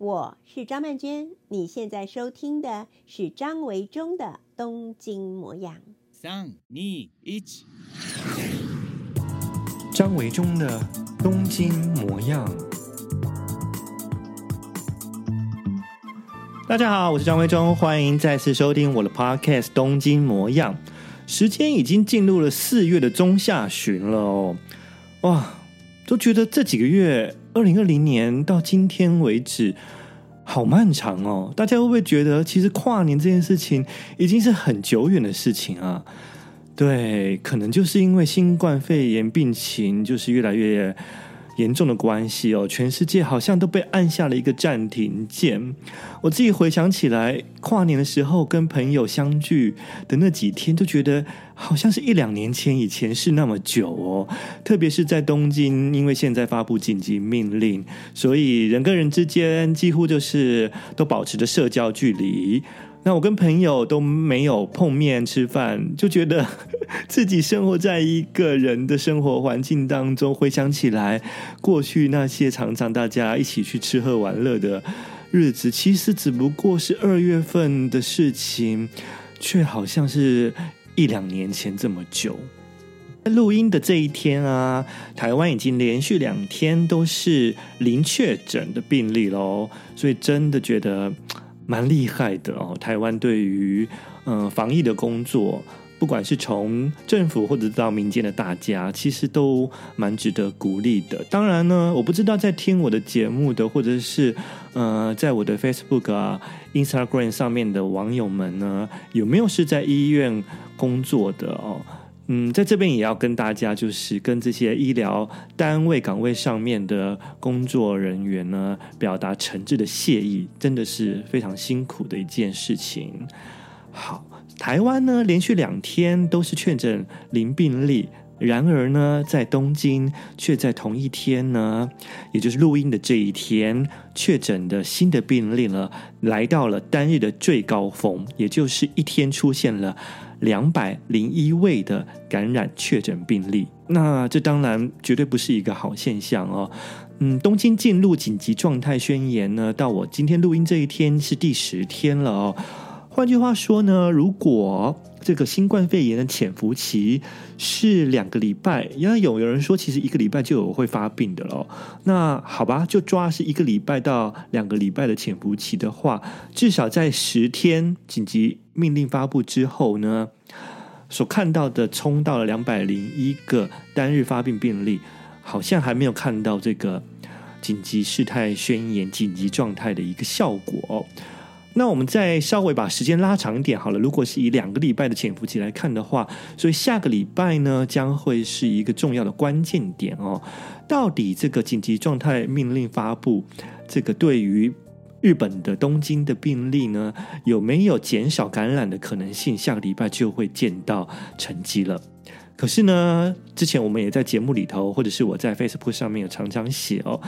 我是张曼娟，你现在收听的是张维忠的《东京模样》。三、二、一，张维忠的《东京模样》。大家好，我是张维忠，欢迎再次收听我的 Podcast《东京模样》。时间已经进入了四月的中下旬了哦，哇，都觉得这几个月。二零二零年到今天为止，好漫长哦！大家会不会觉得，其实跨年这件事情已经是很久远的事情啊？对，可能就是因为新冠肺炎病情就是越来越严重的关系哦，全世界好像都被按下了一个暂停键。我自己回想起来，跨年的时候跟朋友相聚的那几天，都觉得好像是一两年前以前是那么久哦。特别是在东京，因为现在发布紧急命令，所以人跟人之间几乎就是都保持着社交距离。那我跟朋友都没有碰面吃饭，就觉得 自己生活在一个人的生活环境当中。回想起来，过去那些常常大家一起去吃喝玩乐的日子，其实只不过是二月份的事情，却好像是一两年前这么久。录音的这一天啊，台湾已经连续两天都是零确诊的病例喽，所以真的觉得。蛮厉害的哦，台湾对于嗯、防疫的工作，不管是从政府或者到民间的大家，其实都蛮值得鼓励的。当然呢，我不知道在听我的节目的，或者是呃在我的 Facebook 啊、Instagram 上面的网友们呢，有没有是在医院工作的哦？嗯，在这边也要跟大家，就是跟这些医疗单位岗位上面的工作人员呢，表达诚挚的谢意，真的是非常辛苦的一件事情。好，台湾呢连续两天都是确诊零病例，然而呢，在东京却在同一天呢，也就是录音的这一天，确诊的新的病例呢，来到了单日的最高峰，也就是一天出现了。两百零一位的感染确诊病例，那这当然绝对不是一个好现象哦。嗯，东京进入紧急状态宣言呢，到我今天录音这一天是第十天了哦。换句话说呢，如果这个新冠肺炎的潜伏期是两个礼拜，因为有有人说其实一个礼拜就有会发病的了。那好吧，就抓是一个礼拜到两个礼拜的潜伏期的话，至少在十天紧急命令发布之后呢，所看到的冲到了两百零一个单日发病病例，好像还没有看到这个紧急事态宣言、紧急状态的一个效果。那我们再稍微把时间拉长一点好了。如果是以两个礼拜的潜伏期来看的话，所以下个礼拜呢将会是一个重要的关键点哦。到底这个紧急状态命令发布，这个对于日本的东京的病例呢有没有减少感染的可能性？下个礼拜就会见到成绩了。可是呢，之前我们也在节目里头，或者是我在 Facebook 上面有常常写哦，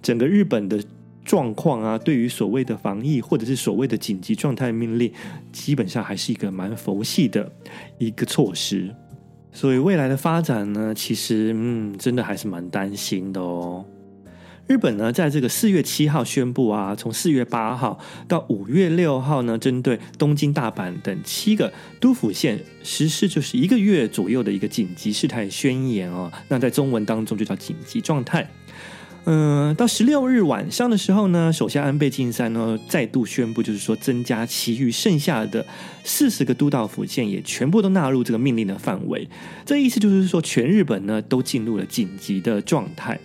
整个日本的。状况啊，对于所谓的防疫或者是所谓的紧急状态命令，基本上还是一个蛮佛系的一个措施。所以未来的发展呢，其实嗯，真的还是蛮担心的哦。日本呢，在这个四月七号宣布啊，从四月八号到五月六号呢，针对东京、大阪等七个都府县实施就是一个月左右的一个紧急事态宣言哦。那在中文当中就叫紧急状态。嗯，到十六日晚上的时候呢，首相安倍晋三呢再度宣布，就是说增加其余剩下的四十个都道府县也全部都纳入这个命令的范围。这意思就是说，全日本呢都进入了紧急的状态。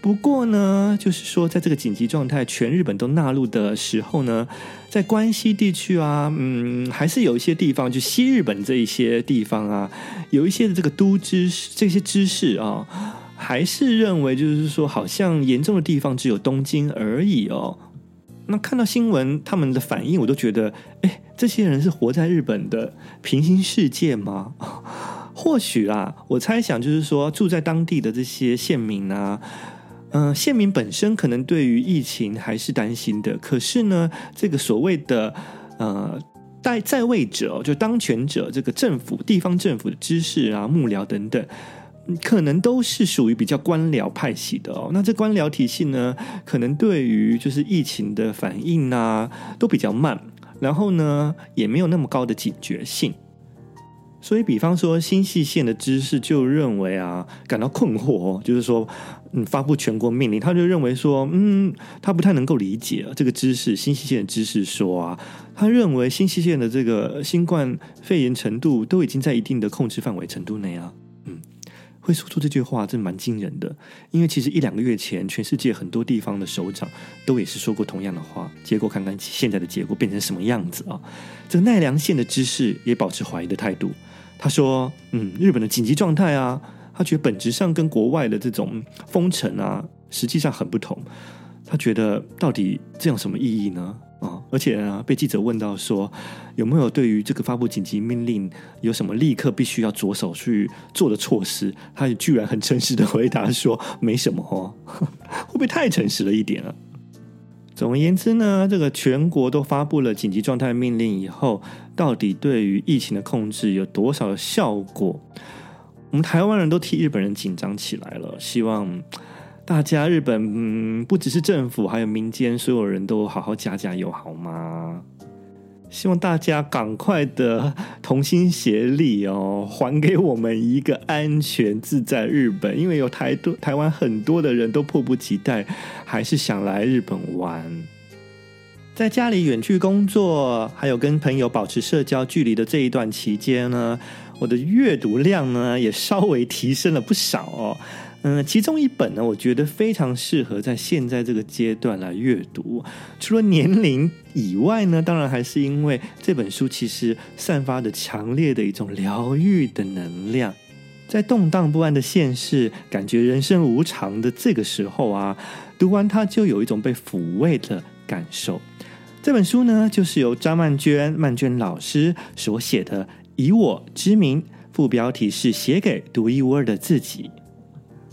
不过呢，就是说，在这个紧急状态全日本都纳入的时候呢，在关西地区啊，嗯，还是有一些地方，就西日本这一些地方啊，有一些的这个都知这些知识啊。还是认为，就是说，好像严重的地方只有东京而已哦。那看到新闻，他们的反应，我都觉得，哎，这些人是活在日本的平行世界吗？或许啊，我猜想，就是说，住在当地的这些县民啊，嗯、县民本身可能对于疫情还是担心的。可是呢，这个所谓的呃，在在位者，就当权者，这个政府、地方政府的知识啊、幕僚等等。可能都是属于比较官僚派系的哦。那这官僚体系呢，可能对于就是疫情的反应啊，都比较慢，然后呢，也没有那么高的警觉性。所以，比方说新潟县的知识就认为啊，感到困惑，就是说，嗯，发布全国命令，他就认为说，嗯，他不太能够理解这个知识，新潟县的知识说啊，他认为新潟县的这个新冠肺炎程度都已经在一定的控制范围程度内啊，会说出这句话，真蛮惊人的，因为其实一两个月前，全世界很多地方的首长都也是说过同样的话，结果看看现在的结果变成什么样子啊，这个奈良县的知事也保持怀疑的态度。他说：“嗯，日本的紧急状态啊，他觉得本质上跟国外的这种封城啊，实际上很不同。他觉得到底这样什么意义呢？啊，而且啊，被记者问到说有没有对于这个发布紧急命令有什么立刻必须要着手去做的措施，他也居然很诚实的回答说没什么哦，会不会太诚实了一点啊？”总而言之呢，这个全国都发布了紧急状态命令以后，到底对于疫情的控制有多少效果？我们台湾人都替日本人紧张起来了，希望大家日本嗯，不只是政府，还有民间所有人都好好加加油，好吗？希望大家赶快的同心协力哦，还给我们一个安全自在日本。因为有台多台湾很多的人都迫不及待，还是想来日本玩。在家里远距工作，还有跟朋友保持社交距离的这一段期间呢，我的阅读量呢也稍微提升了不少哦。嗯，其中一本呢，我觉得非常适合在现在这个阶段来阅读。除了年龄以外呢，当然还是因为这本书其实散发着强烈的一种疗愈的能量。在动荡不安的现世，感觉人生无常的这个时候啊，读完它就有一种被抚慰的感受。这本书呢，就是由张曼娟曼娟老师所写的《以我之名》，副标题是写给独一无二的自己。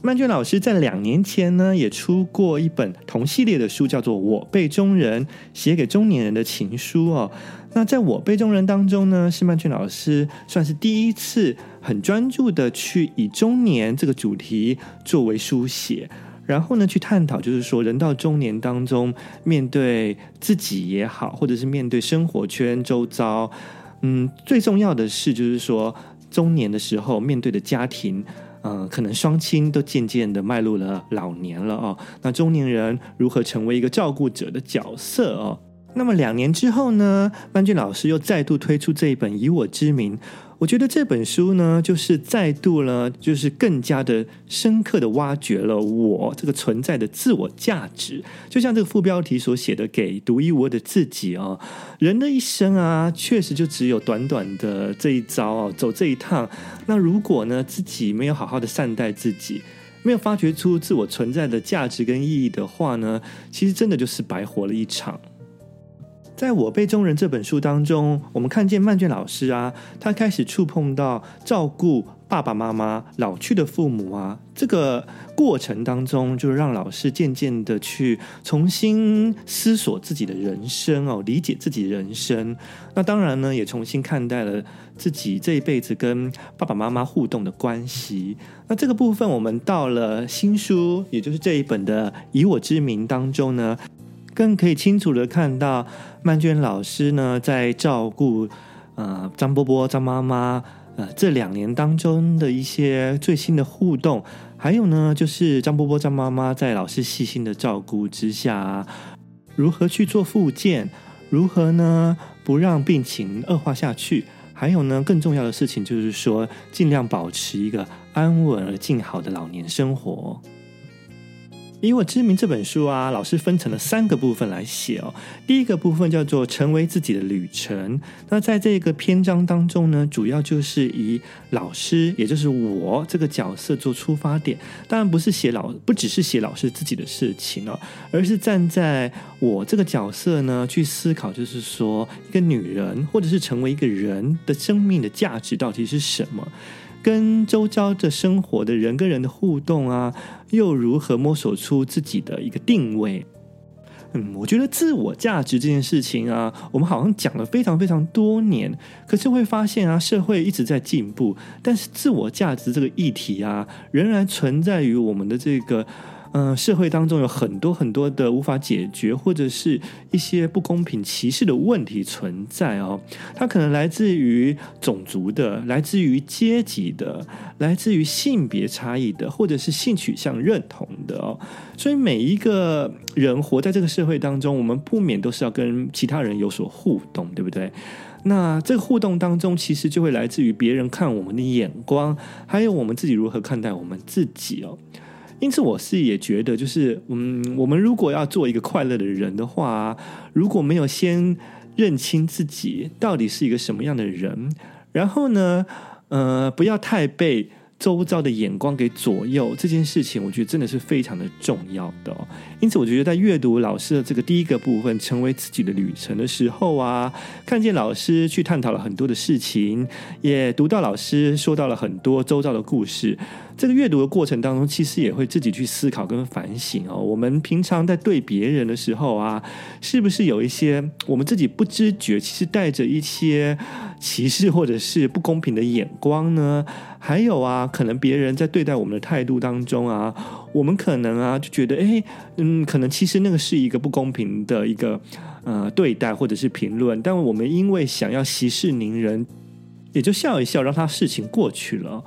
曼娟老师在两年前呢，也出过一本同系列的书，叫做《我辈中人》，写给中年人的情书哦。那在我辈中人当中呢，是曼娟老师算是第一次很专注的去以中年这个主题作为书写，然后呢，去探讨，就是说人到中年当中，面对自己也好，或者是面对生活圈周遭，嗯，最重要的是，就是说中年的时候面对的家庭。呃，可能双亲都渐渐的迈入了老年了哦。那中年人如何成为一个照顾者的角色哦？那么两年之后呢，万俊老师又再度推出这一本《以我之名》。我觉得这本书呢，就是再度呢，就是更加的深刻的挖掘了我这个存在的自我价值。就像这个副标题所写的，给独一无二的自己哦。人的一生啊，确实就只有短短的这一遭哦，走这一趟。那如果呢，自己没有好好的善待自己，没有发掘出自我存在的价值跟意义的话呢，其实真的就是白活了一场。在我辈中人这本书当中，我们看见曼娟老师啊，他开始触碰到照顾爸爸妈妈老去的父母啊，这个过程当中，就是让老师渐渐的去重新思索自己的人生哦，理解自己人生。那当然呢，也重新看待了自己这一辈子跟爸爸妈妈互动的关系。那这个部分，我们到了新书，也就是这一本的《以我之名》当中呢。更可以清楚的看到曼娟老师呢，在照顾呃张波波、张妈妈呃这两年当中的一些最新的互动，还有呢，就是张波波、张妈妈在老师细心的照顾之下，如何去做复健，如何呢不让病情恶化下去，还有呢更重要的事情就是说，尽量保持一个安稳而静好的老年生活。以我之名这本书啊，老师分成了三个部分来写哦。第一个部分叫做成为自己的旅程。那在这个篇章当中呢，主要就是以老师，也就是我这个角色做出发点。当然不是写老，不只是写老师自己的事情哦，而是站在我这个角色呢去思考，就是说一个女人或者是成为一个人的生命的价值到底是什么。跟周遭的生活的人跟人的互动啊，又如何摸索出自己的一个定位？嗯，我觉得自我价值这件事情啊，我们好像讲了非常非常多年，可是会发现啊，社会一直在进步，但是自我价值这个议题啊，仍然存在于我们的这个。嗯，社会当中有很多很多的无法解决，或者是一些不公平歧视的问题存在哦。它可能来自于种族的，来自于阶级的，来自于性别差异的，或者是性取向认同的哦。所以每一个人活在这个社会当中，我们不免都是要跟其他人有所互动，对不对？那这个互动当中，其实就会来自于别人看我们的眼光，还有我们自己如何看待我们自己哦。因此，我是也觉得，就是嗯，我们如果要做一个快乐的人的话，如果没有先认清自己到底是一个什么样的人，然后呢，呃，不要太被周遭的眼光给左右，这件事情，我觉得真的是非常的重要的。因此，我觉得在阅读老师的这个第一个部分，成为自己的旅程的时候啊，看见老师去探讨了很多的事情，也读到老师说到了很多周遭的故事。这个阅读的过程当中，其实也会自己去思考跟反省哦。我们平常在对别人的时候啊，是不是有一些我们自己不知觉，其实带着一些歧视或者是不公平的眼光呢？还有啊，可能别人在对待我们的态度当中啊，我们可能啊就觉得，哎，嗯，可能其实那个是一个不公平的一个呃对待或者是评论，但我们因为想要息事宁人，也就笑一笑，让他事情过去了，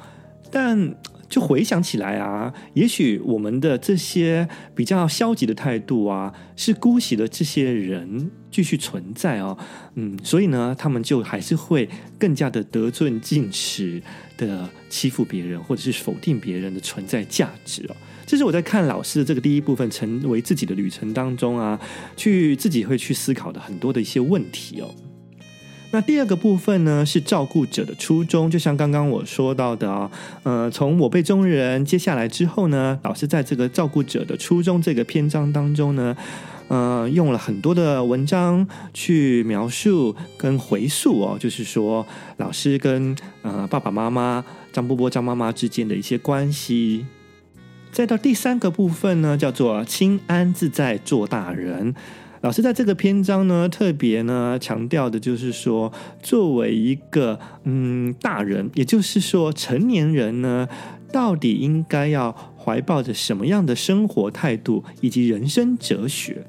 但。就回想起来啊，也许我们的这些比较消极的态度啊，是姑息了这些人继续存在哦。嗯，所以呢，他们就还是会更加的得寸进尺的欺负别人，或者是否定别人的存在价值哦。这是我在看老师的这个第一部分，成为自己的旅程当中啊，去自己会去思考的很多的一些问题哦。那第二个部分呢，是照顾者的初衷，就像刚刚我说到的啊，呃，从我辈中人接下来之后呢，老师在这个照顾者的初衷这个篇章当中呢，呃，用了很多的文章去描述跟回溯哦，就是说老师跟呃爸爸妈妈张波波张妈妈之间的一些关系，再到第三个部分呢，叫做轻安自在做大人。老师在这个篇章呢，特别呢强调的就是说，作为一个嗯大人，也就是说成年人呢，到底应该要怀抱着什么样的生活态度以及人生哲学？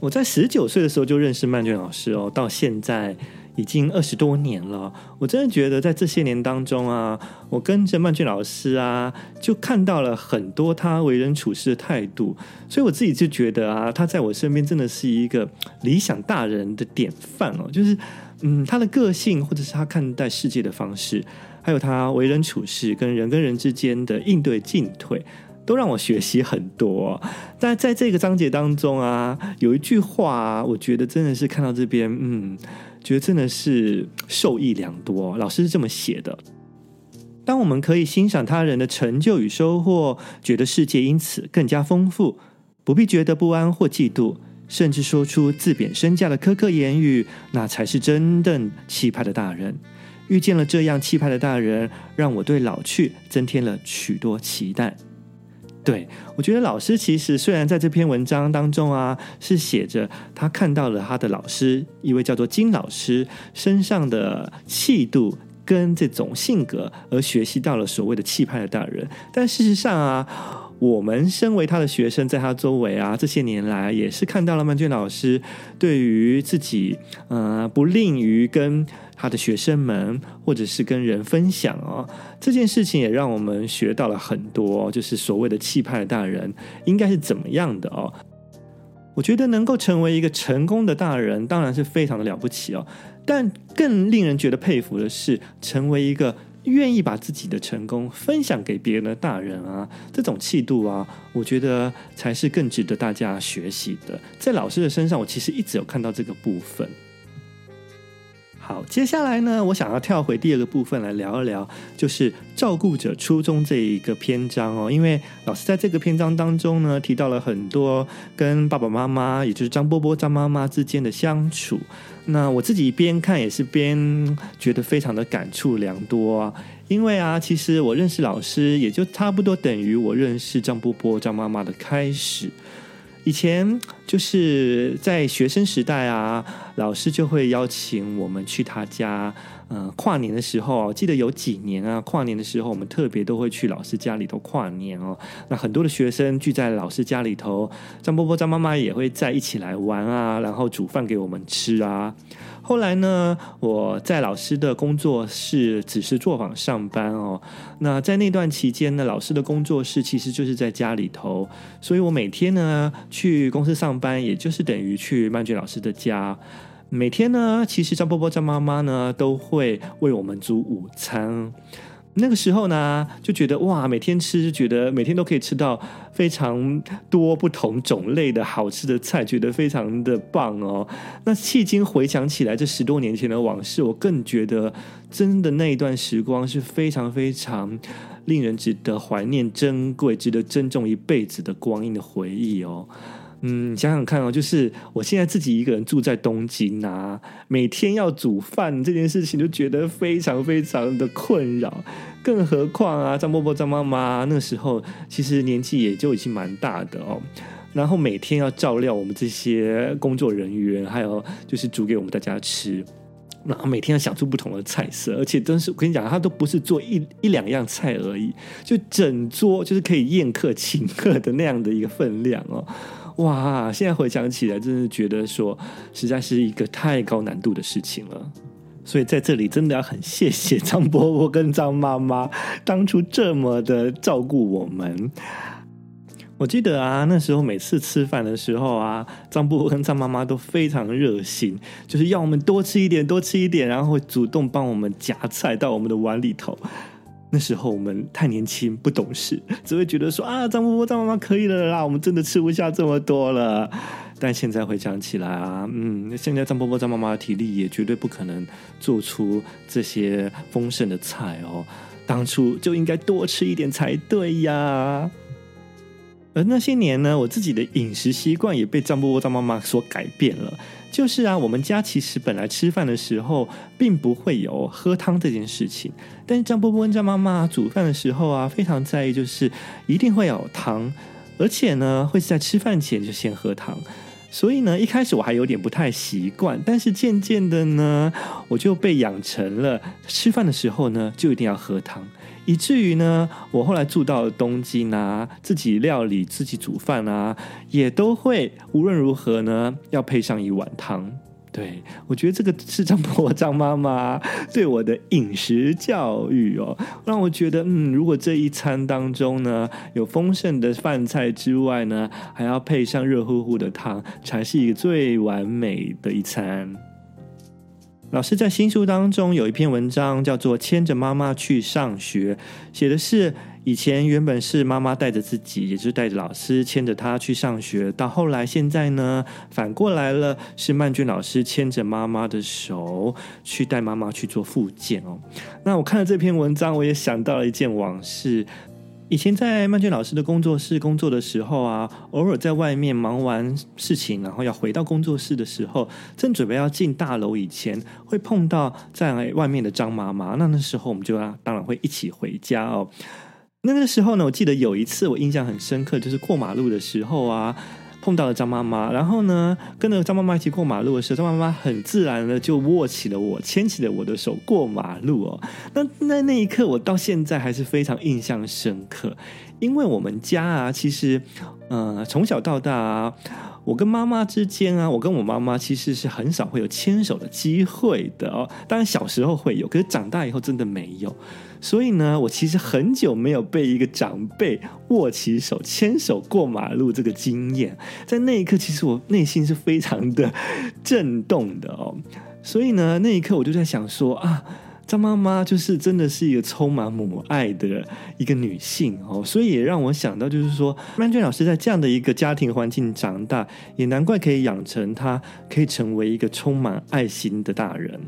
我在十九岁的时候就认识曼娟老师哦，到现在。已经二十多年了，我真的觉得在这些年当中啊，我跟着曼俊老师啊，就看到了很多他为人处事的态度，所以我自己就觉得啊，他在我身边真的是一个理想大人的典范哦。就是嗯，他的个性或者是他看待世界的方式，还有他为人处事跟人跟人之间的应对进退，都让我学习很多。但在这个章节当中啊，有一句话啊，我觉得真的是看到这边，嗯。觉得真的是受益良多。老师是这么写的：当我们可以欣赏他人的成就与收获，觉得世界因此更加丰富，不必觉得不安或嫉妒，甚至说出自贬身价的苛刻言语，那才是真正气派的大人。遇见了这样气派的大人，让我对老去增添了许多期待。对，我觉得老师其实虽然在这篇文章当中啊，是写着他看到了他的老师，一位叫做金老师身上的气度跟这种性格，而学习到了所谓的气派的大人。但事实上啊，我们身为他的学生，在他周围啊，这些年来也是看到了曼娟老师对于自己呃不吝于跟。他的学生们，或者是跟人分享哦，这件事情也让我们学到了很多，就是所谓的气派的大人应该是怎么样的哦。我觉得能够成为一个成功的大人，当然是非常的了不起哦。但更令人觉得佩服的是，成为一个愿意把自己的成功分享给别人的大人啊，这种气度啊，我觉得才是更值得大家学习的。在老师的身上，我其实一直有看到这个部分。好，接下来呢，我想要跳回第二个部分来聊一聊，就是照顾者初衷这一个篇章哦。因为老师在这个篇章当中呢，提到了很多跟爸爸妈妈，也就是张波波、张妈妈之间的相处。那我自己边看也是边觉得非常的感触良多啊。因为啊，其实我认识老师，也就差不多等于我认识张波波、张妈妈的开始。以前就是在学生时代啊，老师就会邀请我们去他家。嗯、跨年的时候，记得有几年啊，跨年的时候，我们特别都会去老师家里头跨年哦。那很多的学生聚在老师家里头，张伯伯、张妈妈也会在一起来玩啊，然后煮饭给我们吃啊。后来呢，我在老师的工作室只是作坊上班哦。那在那段期间呢，老师的工作室其实就是在家里头，所以我每天呢去公司上班，也就是等于去曼娟老师的家。每天呢，其实张波波、张妈妈呢都会为我们煮午餐。那个时候呢，就觉得哇，每天吃就觉得每天都可以吃到非常多不同种类的好吃的菜，觉得非常的棒哦。那迄今回想起来，这十多年前的往事，我更觉得真的那一段时光是非常非常令人值得怀念、珍贵、值得珍重一辈子的光阴的回忆哦。嗯，想想看哦，就是我现在自己一个人住在东京啊，每天要煮饭这件事情就觉得非常非常的困扰，更何况啊，张伯伯、张妈妈那时候其实年纪也就已经蛮大的哦，然后每天要照料我们这些工作人员，还有就是煮给我们大家吃，然后每天要想出不同的菜色，而且真是我跟你讲，他都不是做一一两样菜而已，就整桌就是可以宴客请客的那样的一个分量哦。哇！现在回想起来，真的觉得说，实在是一个太高难度的事情了。所以在这里，真的要很谢谢张伯伯跟张妈妈当初这么的照顾我们。我记得啊，那时候每次吃饭的时候啊，张伯伯跟张妈妈都非常热心，就是要我们多吃一点，多吃一点，然后会主动帮我们夹菜到我们的碗里头。那时候我们太年轻不懂事，只会觉得说啊，张伯伯、张妈妈可以了啦，我们真的吃不下这么多了。但现在回想起来啊，嗯，现在张伯伯、张妈妈的体力也绝对不可能做出这些丰盛的菜哦。当初就应该多吃一点才对呀。而那些年呢，我自己的饮食习惯也被张伯伯、张妈妈所改变了。就是啊，我们家其实本来吃饭的时候并不会有喝汤这件事情，但是张波波跟张妈妈煮饭的时候啊，非常在意，就是一定会有汤，而且呢，会在吃饭前就先喝汤。所以呢，一开始我还有点不太习惯，但是渐渐的呢，我就被养成了吃饭的时候呢，就一定要喝汤。以至于呢，我后来住到了东京啊，自己料理、自己煮饭啊，也都会无论如何呢，要配上一碗汤。对，我觉得这个是张伯张妈妈对我的饮食教育哦，让我觉得，嗯，如果这一餐当中呢，有丰盛的饭菜之外呢，还要配上热乎乎的汤，才是一个最完美的一餐。老师在新书当中有一篇文章叫做《牵着妈妈去上学》，写的是以前原本是妈妈带着自己，也就是带着老师牵着她去上学，到后来现在呢，反过来了，是曼君老师牵着妈妈的手去带妈妈去做复健哦。那我看了这篇文章，我也想到了一件往事。以前在曼娟老师的工作室工作的时候啊，偶尔在外面忙完事情，然后要回到工作室的时候，正准备要进大楼以前，会碰到在外面的张妈妈。那那时候我们就要当然会一起回家哦。那个时候呢，我记得有一次我印象很深刻，就是过马路的时候啊。碰到了张妈妈，然后呢，跟着张妈妈一起过马路的时候，张妈妈很自然的就握起了我，牵起了我的手过马路哦。那那那一刻，我到现在还是非常印象深刻，因为我们家啊，其实，呃，从小到大啊，我跟妈妈之间啊，我跟我妈妈其实是很少会有牵手的机会的哦。当然小时候会有，可是长大以后真的没有。所以呢，我其实很久没有被一个长辈握起手、牵手过马路这个经验，在那一刻，其实我内心是非常的震动的哦。所以呢，那一刻我就在想说啊，张妈妈就是真的是一个充满母爱的一个女性哦。所以也让我想到，就是说，曼娟老师在这样的一个家庭环境长大，也难怪可以养成她可以成为一个充满爱心的大人。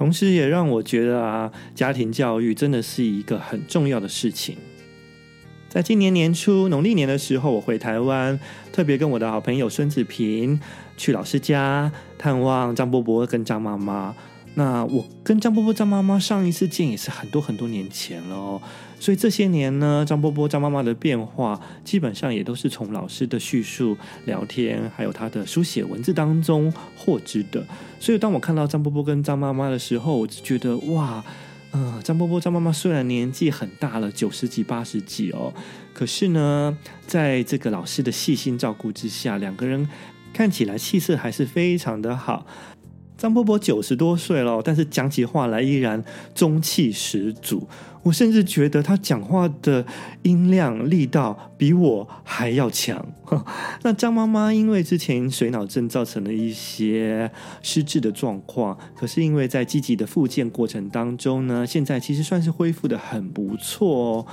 同时，也让我觉得啊，家庭教育真的是一个很重要的事情。在今年年初农历年的时候，我回台湾，特别跟我的好朋友孙子平去老师家探望张伯伯跟张妈妈。那我跟张伯伯、张妈妈上一次见也是很多很多年前了哦。所以这些年呢，张波波、张妈妈的变化，基本上也都是从老师的叙述、聊天，还有他的书写文字当中获知的。所以当我看到张波波跟张妈妈的时候，我就觉得哇，嗯、张波波、张妈妈虽然年纪很大了，九十几、八十几哦，可是呢，在这个老师的细心照顾之下，两个人看起来气色还是非常的好。张波波九十多岁了，但是讲起话来依然中气十足。我甚至觉得他讲话的音量力道比我还要强。那张妈妈因为之前水脑症造成了一些失智的状况，可是因为在积极的复健过程当中呢，现在其实算是恢复得很不错哦。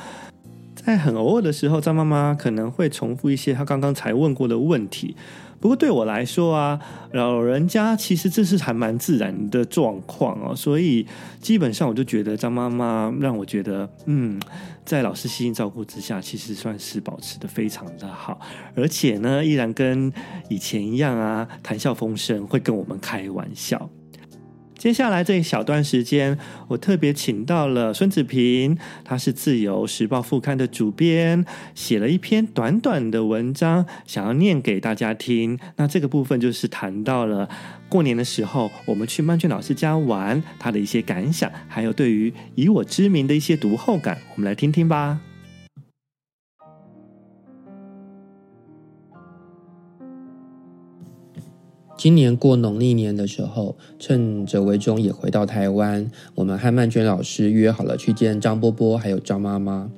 在很偶尔的时候，张妈妈可能会重复一些她刚刚才问过的问题。不过对我来说啊，老人家其实这是还蛮自然的状况哦，所以基本上我就觉得张妈妈让我觉得，嗯，在老师细心照顾之下，其实算是保持的非常的好，而且呢，依然跟以前一样啊，谈笑风生，会跟我们开玩笑。接下来这一小段时间，我特别请到了孙子平，他是自由时报副刊的主编，写了一篇短短的文章，想要念给大家听。那这个部分就是谈到了过年的时候，我们去曼娟老师家玩，他的一些感想，还有对于以我之名的一些读后感，我们来听听吧。今年过农历年的时候，趁着维中也回到台湾，我们和曼娟老师约好了去见张波波还有张妈妈。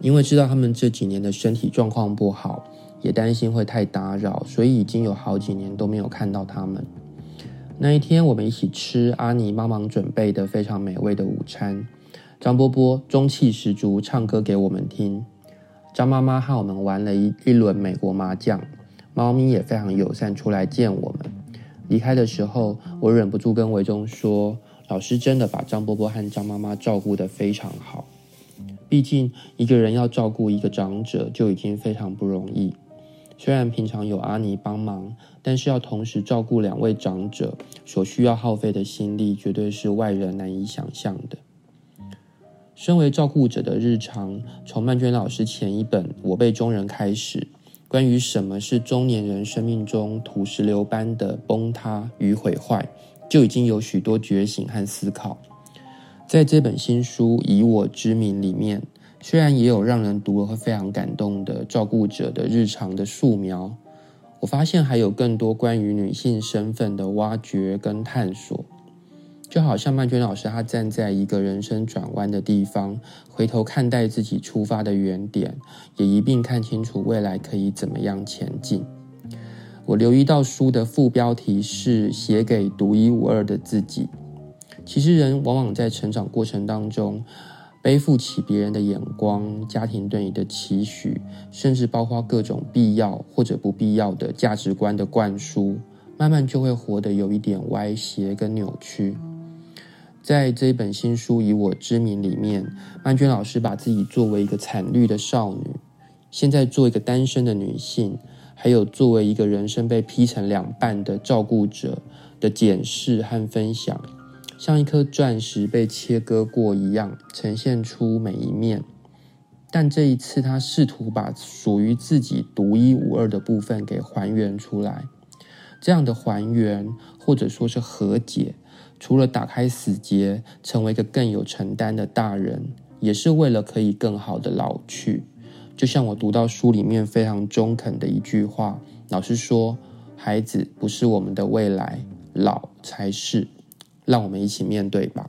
因为知道他们这几年的身体状况不好，也担心会太打扰，所以已经有好几年都没有看到他们。那一天，我们一起吃阿妮帮忙准备的非常美味的午餐。张波波中气十足，唱歌给我们听。张妈妈和我们玩了一一轮美国麻将。猫咪也非常友善，出来见我们。离开的时候，我忍不住跟维中说：“老师真的把张波波和张妈妈照顾得非常好。毕竟一个人要照顾一个长者就已经非常不容易。虽然平常有阿妮帮忙，但是要同时照顾两位长者，所需要耗费的心力绝对是外人难以想象的。身为照顾者的日常，从曼娟老师前一本《我辈中人》开始。”关于什么是中年人生命中土石流般的崩塌与毁坏，就已经有许多觉醒和思考。在这本新书《以我之名》里面，虽然也有让人读了会非常感动的照顾者的日常的素描，我发现还有更多关于女性身份的挖掘跟探索。就好像曼娟老师，她站在一个人生转弯的地方，回头看待自己出发的原点，也一并看清楚未来可以怎么样前进。我留意到书的副标题是“写给独一无二的自己”。其实人往往在成长过程当中，背负起别人的眼光、家庭对你的期许，甚至包括各种必要或者不必要的价值观的灌输，慢慢就会活得有一点歪斜跟扭曲。在这一本新书《以我之名》里面，曼娟老师把自己作为一个惨绿的少女，现在做一个单身的女性，还有作为一个人生被劈成两半的照顾者的检视和分享，像一颗钻石被切割过一样，呈现出每一面。但这一次，她试图把属于自己独一无二的部分给还原出来。这样的还原，或者说是和解。除了打开死结，成为一个更有承担的大人，也是为了可以更好的老去。就像我读到书里面非常中肯的一句话，老师说：“孩子不是我们的未来，老才是。”让我们一起面对吧。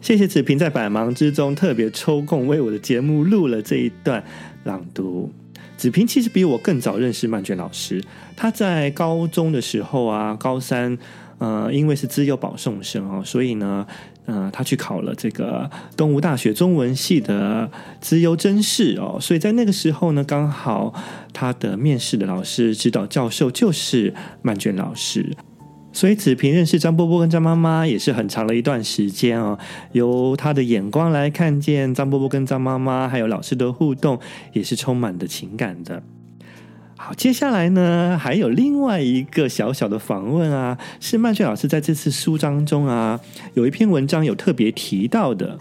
谢谢子平在百忙之中特别抽空为我的节目录了这一段朗读。子平其实比我更早认识曼娟老师。他在高中的时候啊，高三，呃，因为是资优保送生哦，所以呢，呃，他去考了这个东吴大学中文系的资优甄试哦。所以在那个时候呢，刚好他的面试的老师、指导教授就是曼娟老师。所以子平认识张波波跟张妈妈也是很长的一段时间哦。由他的眼光来看见张波波跟张妈妈还有老师的互动，也是充满的情感的。好，接下来呢，还有另外一个小小的访问啊，是曼娟老师在这次书当中啊，有一篇文章有特别提到的。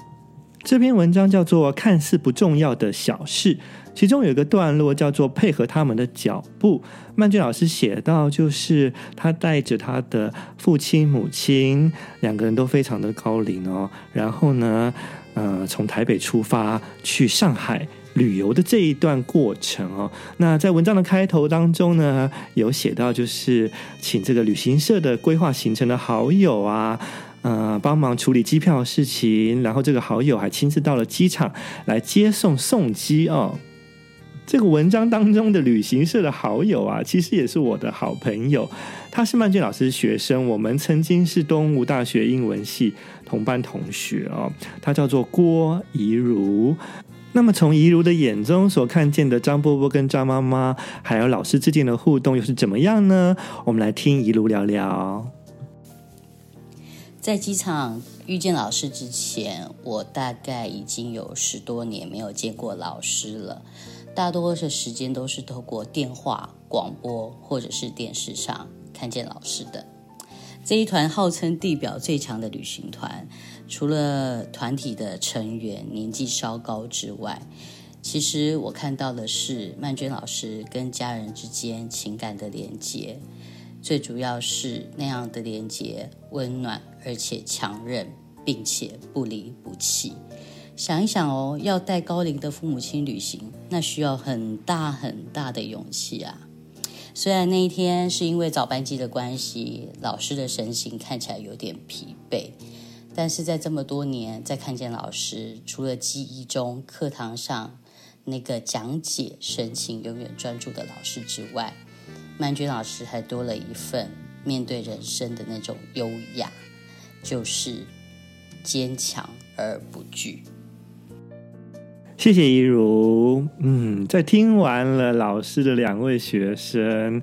这篇文章叫做《看似不重要的小事》，其中有一个段落叫做“配合他们的脚步”。曼俊老师写到，就是他带着他的父亲、母亲两个人都非常的高龄哦，然后呢，呃，从台北出发去上海。旅游的这一段过程哦，那在文章的开头当中呢，有写到就是请这个旅行社的规划行程的好友啊，呃，帮忙处理机票的事情，然后这个好友还亲自到了机场来接送送机哦。这个文章当中的旅行社的好友啊，其实也是我的好朋友，他是曼俊老师学生，我们曾经是东吴大学英文系同班同学哦，他叫做郭怡如。那么，从怡如的眼中所看见的张波波跟张妈妈，还有老师之间的互动又是怎么样呢？我们来听怡如聊聊。在机场遇见老师之前，我大概已经有十多年没有见过老师了。大多数时间都是透过电话、广播或者是电视上看见老师的。这一团号称地表最强的旅行团。除了团体的成员年纪稍高之外，其实我看到的是曼娟老师跟家人之间情感的连接，最主要是那样的连接温暖而且强韧，并且不离不弃。想一想哦，要带高龄的父母亲旅行，那需要很大很大的勇气啊。虽然那一天是因为早班机的关系，老师的神情看起来有点疲惫。但是在这么多年，再看见老师，除了记忆中课堂上那个讲解神情永远专注的老师之外，曼娟老师还多了一份面对人生的那种优雅，就是坚强而不惧。谢谢怡如，嗯，在听完了老师的两位学生。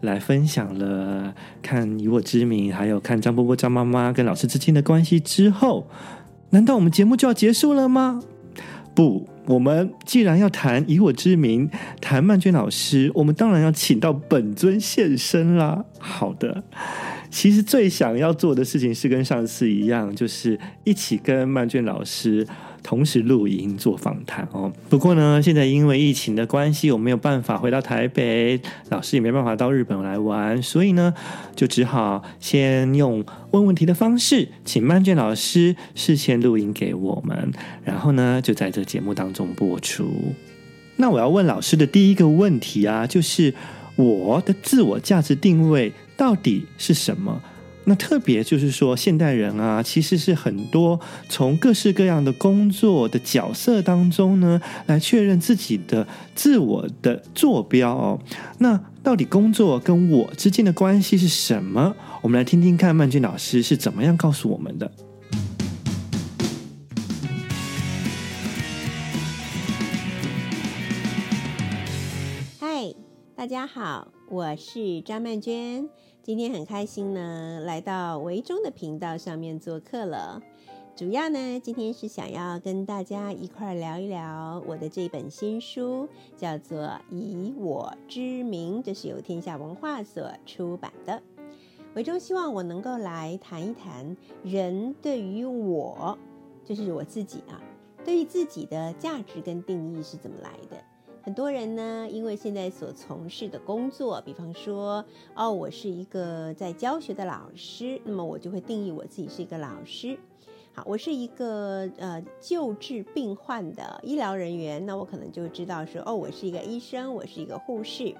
来分享了看以我之名，还有看张波波、张妈妈跟老师之间的关系之后，难道我们节目就要结束了吗？不，我们既然要谈以我之名，谈曼娟老师，我们当然要请到本尊现身啦。好的，其实最想要做的事情是跟上次一样，就是一起跟曼娟老师。同时录音做访谈哦。不过呢，现在因为疫情的关系，我没有办法回到台北，老师也没办法到日本来玩，所以呢，就只好先用问问题的方式，请曼娟老师事先录音给我们，然后呢，就在这节目当中播出。那我要问老师的第一个问题啊，就是我的自我价值定位到底是什么？那特别就是说，现代人啊，其实是很多从各式各样的工作的角色当中呢，来确认自己的自我的坐标哦。那到底工作跟我之间的关系是什么？我们来听听看曼娟老师是怎么样告诉我们的。嗨，大家好，我是张曼娟。今天很开心呢，来到维中的频道上面做客了。主要呢，今天是想要跟大家一块聊一聊我的这本新书，叫做《以我之名》，这是由天下文化所出版的。维中希望我能够来谈一谈人对于我，就是我自己啊，对于自己的价值跟定义是怎么来的。很多人呢，因为现在所从事的工作，比方说，哦，我是一个在教学的老师，那么我就会定义我自己是一个老师。好，我是一个呃救治病患的医疗人员，那我可能就知道说，哦，我是一个医生，我是一个护士。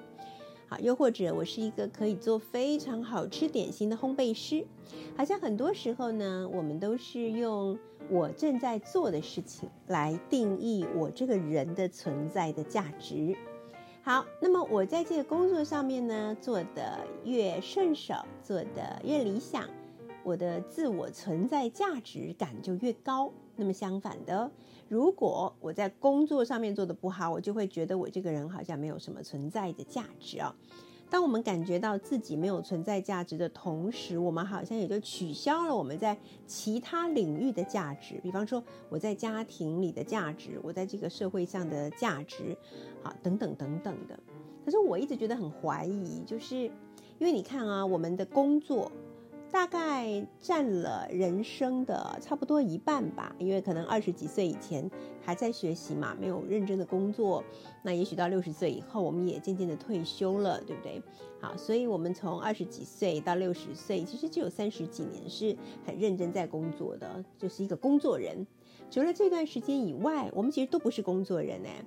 好，又或者我是一个可以做非常好吃点心的烘焙师。好像很多时候呢，我们都是用。我正在做的事情来定义我这个人的存在的价值。好，那么我在这个工作上面呢，做得越顺手，做得越理想，我的自我存在价值感就越高。那么相反的，如果我在工作上面做得不好，我就会觉得我这个人好像没有什么存在的价值哦。当我们感觉到自己没有存在价值的同时，我们好像也就取消了我们在其他领域的价值。比方说，我在家庭里的价值，我在这个社会上的价值，好，等等等等的。可是我一直觉得很怀疑，就是因为你看啊，我们的工作。大概占了人生的差不多一半吧，因为可能二十几岁以前还在学习嘛，没有认真的工作。那也许到六十岁以后，我们也渐渐的退休了，对不对？好，所以我们从二十几岁到六十岁，其实就有三十几年是很认真在工作的，就是一个工作人。除了这段时间以外，我们其实都不是工作人哎。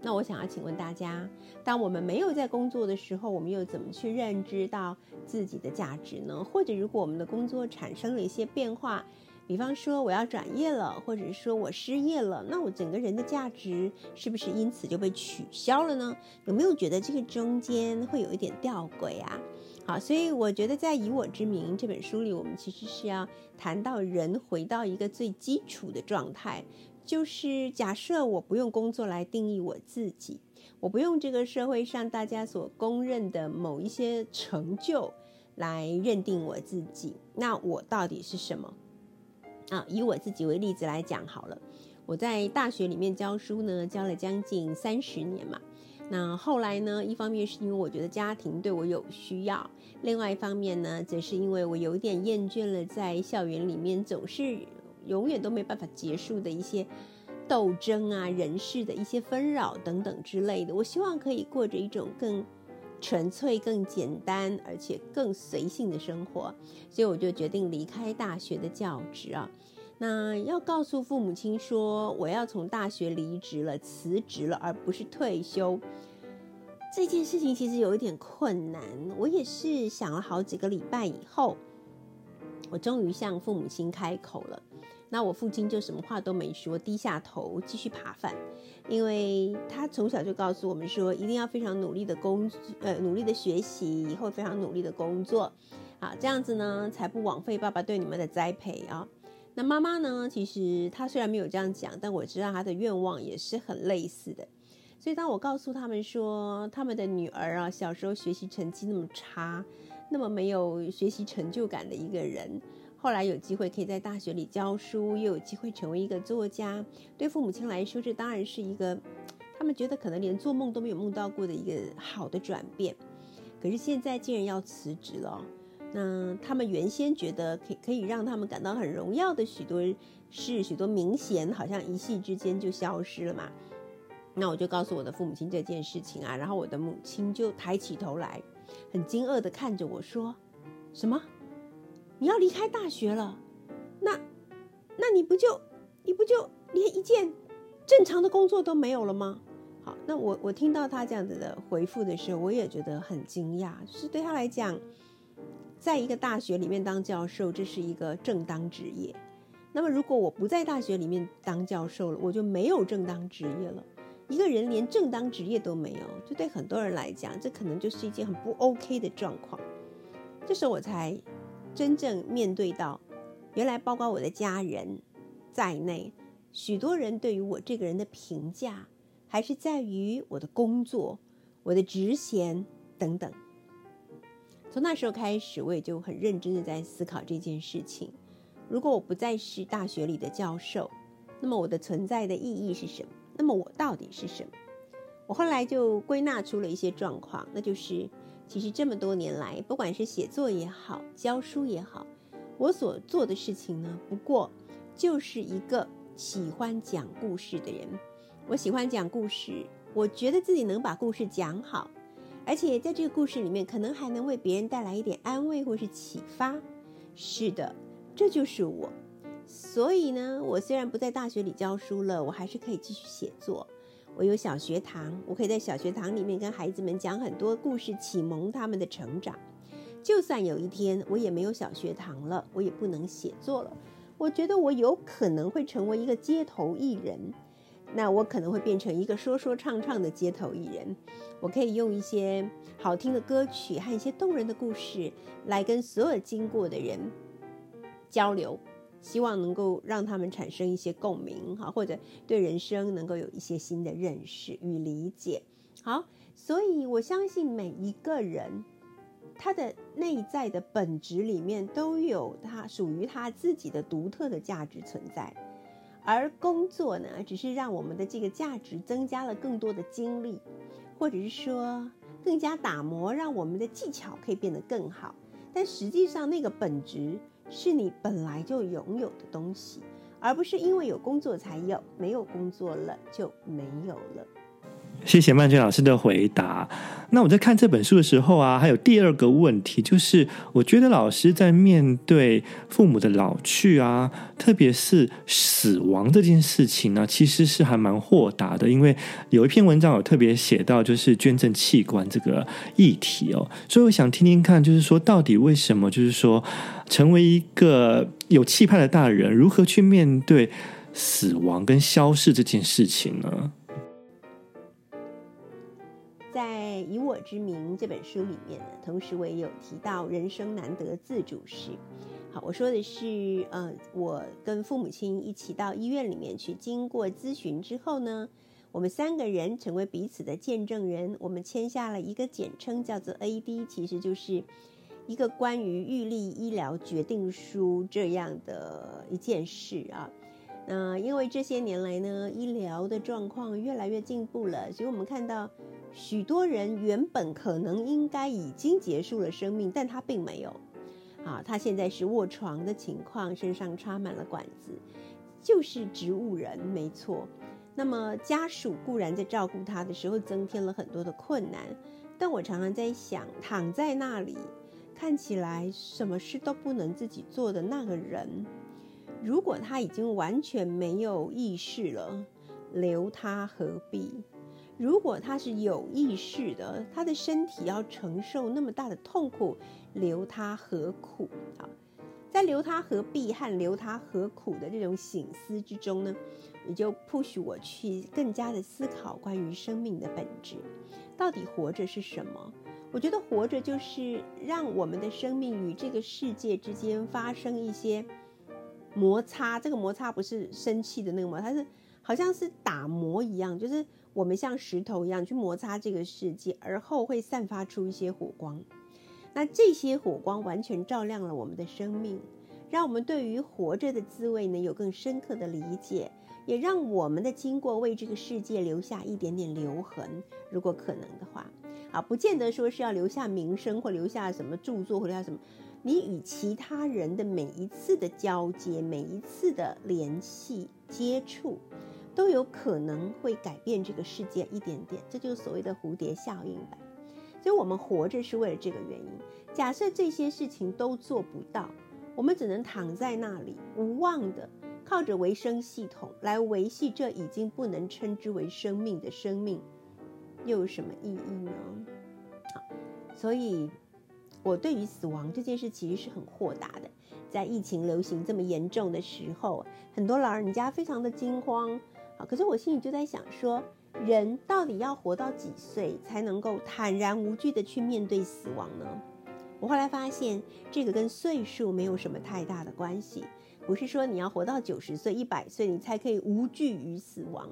那我想要请问大家，当我们没有在工作的时候，我们又怎么去认知到自己的价值呢？或者，如果我们的工作产生了一些变化，比方说我要转业了，或者说我失业了，那我整个人的价值是不是因此就被取消了呢？有没有觉得这个中间会有一点吊诡啊？好，所以我觉得在《以我之名》这本书里，我们其实是要谈到人回到一个最基础的状态。就是假设我不用工作来定义我自己，我不用这个社会上大家所公认的某一些成就来认定我自己，那我到底是什么？啊，以我自己为例子来讲好了，我在大学里面教书呢，教了将近三十年嘛。那后来呢，一方面是因为我觉得家庭对我有需要，另外一方面呢，则是因为我有点厌倦了在校园里面总是。永远都没办法结束的一些斗争啊，人事的一些纷扰等等之类的。我希望可以过着一种更纯粹、更简单，而且更随性的生活，所以我就决定离开大学的教职啊。那要告诉父母亲说我要从大学离职了、辞职了，而不是退休，这件事情其实有一点困难。我也是想了好几个礼拜以后，我终于向父母亲开口了。那我父亲就什么话都没说，低下头继续扒饭，因为他从小就告诉我们说，一定要非常努力的工作，呃，努力的学习，以后非常努力的工作，啊，这样子呢才不枉费爸爸对你们的栽培啊。那妈妈呢，其实她虽然没有这样讲，但我知道她的愿望也是很类似的。所以当我告诉他们说，他们的女儿啊，小时候学习成绩那么差，那么没有学习成就感的一个人。后来有机会可以在大学里教书，又有机会成为一个作家，对父母亲来说，这当然是一个他们觉得可能连做梦都没有梦到过的一个好的转变。可是现在竟然要辞职了，那他们原先觉得可以可以让他们感到很荣耀的许多事、许多明显，好像一夕之间就消失了嘛。那我就告诉我的父母亲这件事情啊，然后我的母亲就抬起头来，很惊愕地看着我说：“什么？”你要离开大学了，那，那你不就，你不就连一件正常的工作都没有了吗？好，那我我听到他这样子的回复的时候，我也觉得很惊讶。就是对他来讲，在一个大学里面当教授，这是一个正当职业。那么如果我不在大学里面当教授了，我就没有正当职业了。一个人连正当职业都没有，这对很多人来讲，这可能就是一件很不 OK 的状况。这时候我才。真正面对到，原来包括我的家人在内，许多人对于我这个人的评价，还是在于我的工作、我的职衔等等。从那时候开始，我也就很认真的在思考这件事情。如果我不再是大学里的教授，那么我的存在的意义是什么？那么我到底是什么？我后来就归纳出了一些状况，那就是。其实这么多年来，不管是写作也好，教书也好，我所做的事情呢，不过就是一个喜欢讲故事的人。我喜欢讲故事，我觉得自己能把故事讲好，而且在这个故事里面，可能还能为别人带来一点安慰或是启发。是的，这就是我。所以呢，我虽然不在大学里教书了，我还是可以继续写作。我有小学堂，我可以在小学堂里面跟孩子们讲很多故事，启蒙他们的成长。就算有一天我也没有小学堂了，我也不能写作了。我觉得我有可能会成为一个街头艺人，那我可能会变成一个说说唱唱的街头艺人。我可以用一些好听的歌曲和一些动人的故事来跟所有经过的人交流。希望能够让他们产生一些共鸣，哈，或者对人生能够有一些新的认识与理解。好，所以我相信每一个人，他的内在的本质里面都有他属于他自己的独特的价值存在，而工作呢，只是让我们的这个价值增加了更多的精力，或者是说更加打磨，让我们的技巧可以变得更好。但实际上，那个本质是你本来就拥有的东西，而不是因为有工作才有，没有工作了就没有了。谢谢曼娟老师的回答。那我在看这本书的时候啊，还有第二个问题，就是我觉得老师在面对父母的老去啊，特别是死亡这件事情呢，其实是还蛮豁达的。因为有一篇文章有特别写到，就是捐赠器官这个议题哦，所以我想听听看，就是说到底为什么，就是说成为一个有气派的大人，如何去面对死亡跟消逝这件事情呢？在《以我之名》这本书里面呢，同时我也有提到人生难得自主时。好，我说的是，呃，我跟父母亲一起到医院里面去，经过咨询之后呢，我们三个人成为彼此的见证人，我们签下了一个简称叫做 AD，其实就是一个关于预立医疗决定书这样的一件事啊。那、呃、因为这些年来呢，医疗的状况越来越进步了，所以我们看到。许多人原本可能应该已经结束了生命，但他并没有。啊，他现在是卧床的情况，身上插满了管子，就是植物人，没错。那么家属固然在照顾他的时候增添了很多的困难，但我常常在想，躺在那里看起来什么事都不能自己做的那个人，如果他已经完全没有意识了，留他何必？如果他是有意识的，他的身体要承受那么大的痛苦，留他何苦？啊，在留他何必和留他何苦的这种醒思之中呢，也就 push 我去更加的思考关于生命的本质，到底活着是什么？我觉得活着就是让我们的生命与这个世界之间发生一些摩擦，这个摩擦不是生气的那个摩擦，它是好像是打磨一样，就是。我们像石头一样去摩擦这个世界，而后会散发出一些火光。那这些火光完全照亮了我们的生命，让我们对于活着的滋味呢有更深刻的理解，也让我们的经过为这个世界留下一点点留痕。如果可能的话，啊，不见得说是要留下名声或留下什么著作或留下什么，你与其他人的每一次的交接，每一次的联系接触。都有可能会改变这个世界一点点，这就是所谓的蝴蝶效应吧。所以，我们活着是为了这个原因。假设这些事情都做不到，我们只能躺在那里，无望的靠着维生系统来维系这已经不能称之为生命的生命，又有什么意义呢？好，所以我对于死亡这件事其实是很豁达的。在疫情流行这么严重的时候，很多老人家非常的惊慌啊。可是我心里就在想说，人到底要活到几岁才能够坦然无惧的去面对死亡呢？我后来发现，这个跟岁数没有什么太大的关系，不是说你要活到九十岁、一百岁你才可以无惧于死亡，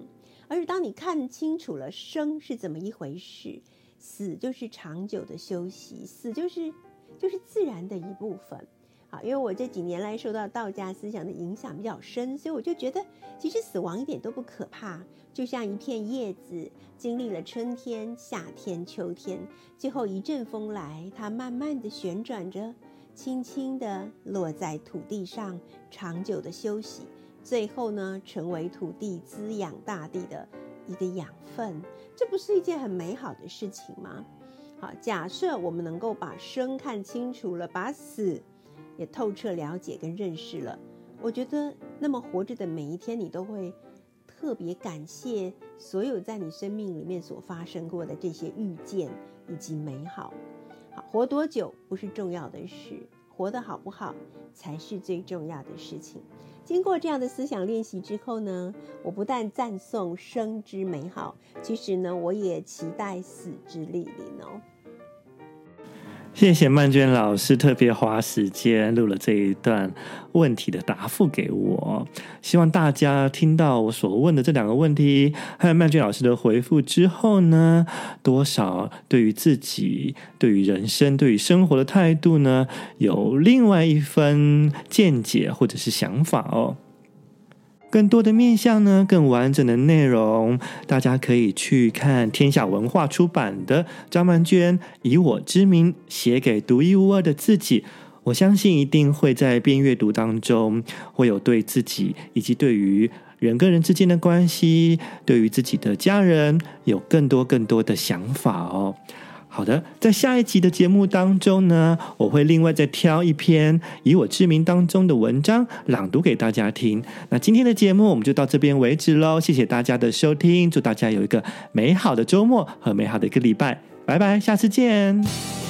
而是当你看清楚了生是怎么一回事，死就是长久的休息，死就是就是自然的一部分。好，因为我这几年来受到道家思想的影响比较深，所以我就觉得，其实死亡一点都不可怕，就像一片叶子经历了春天、夏天、秋天，最后一阵风来，它慢慢的旋转着，轻轻的落在土地上，长久的休息，最后呢，成为土地滋养大地的一个养分，这不是一件很美好的事情吗？好，假设我们能够把生看清楚了，把死。也透彻了解跟认识了，我觉得那么活着的每一天，你都会特别感谢所有在你生命里面所发生过的这些遇见以及美好。好，活多久不是重要的事，活得好不好才是最重要的事情。经过这样的思想练习之后呢，我不但赞颂生之美好，其实呢，我也期待死之莅临哦。谢谢曼娟老师特别花时间录了这一段问题的答复给我，希望大家听到我所问的这两个问题，还有曼娟老师的回复之后呢，多少对于自己、对于人生、对于生活的态度呢，有另外一分见解或者是想法哦。更多的面向呢，更完整的内容，大家可以去看天下文化出版的张曼娟以我之名写给独一无二的自己。我相信一定会在边阅读当中，会有对自己以及对于人跟人之间的关系，对于自己的家人，有更多更多的想法哦。好的，在下一集的节目当中呢，我会另外再挑一篇以我之名当中的文章朗读给大家听。那今天的节目我们就到这边为止喽，谢谢大家的收听，祝大家有一个美好的周末和美好的一个礼拜，拜拜，下次见。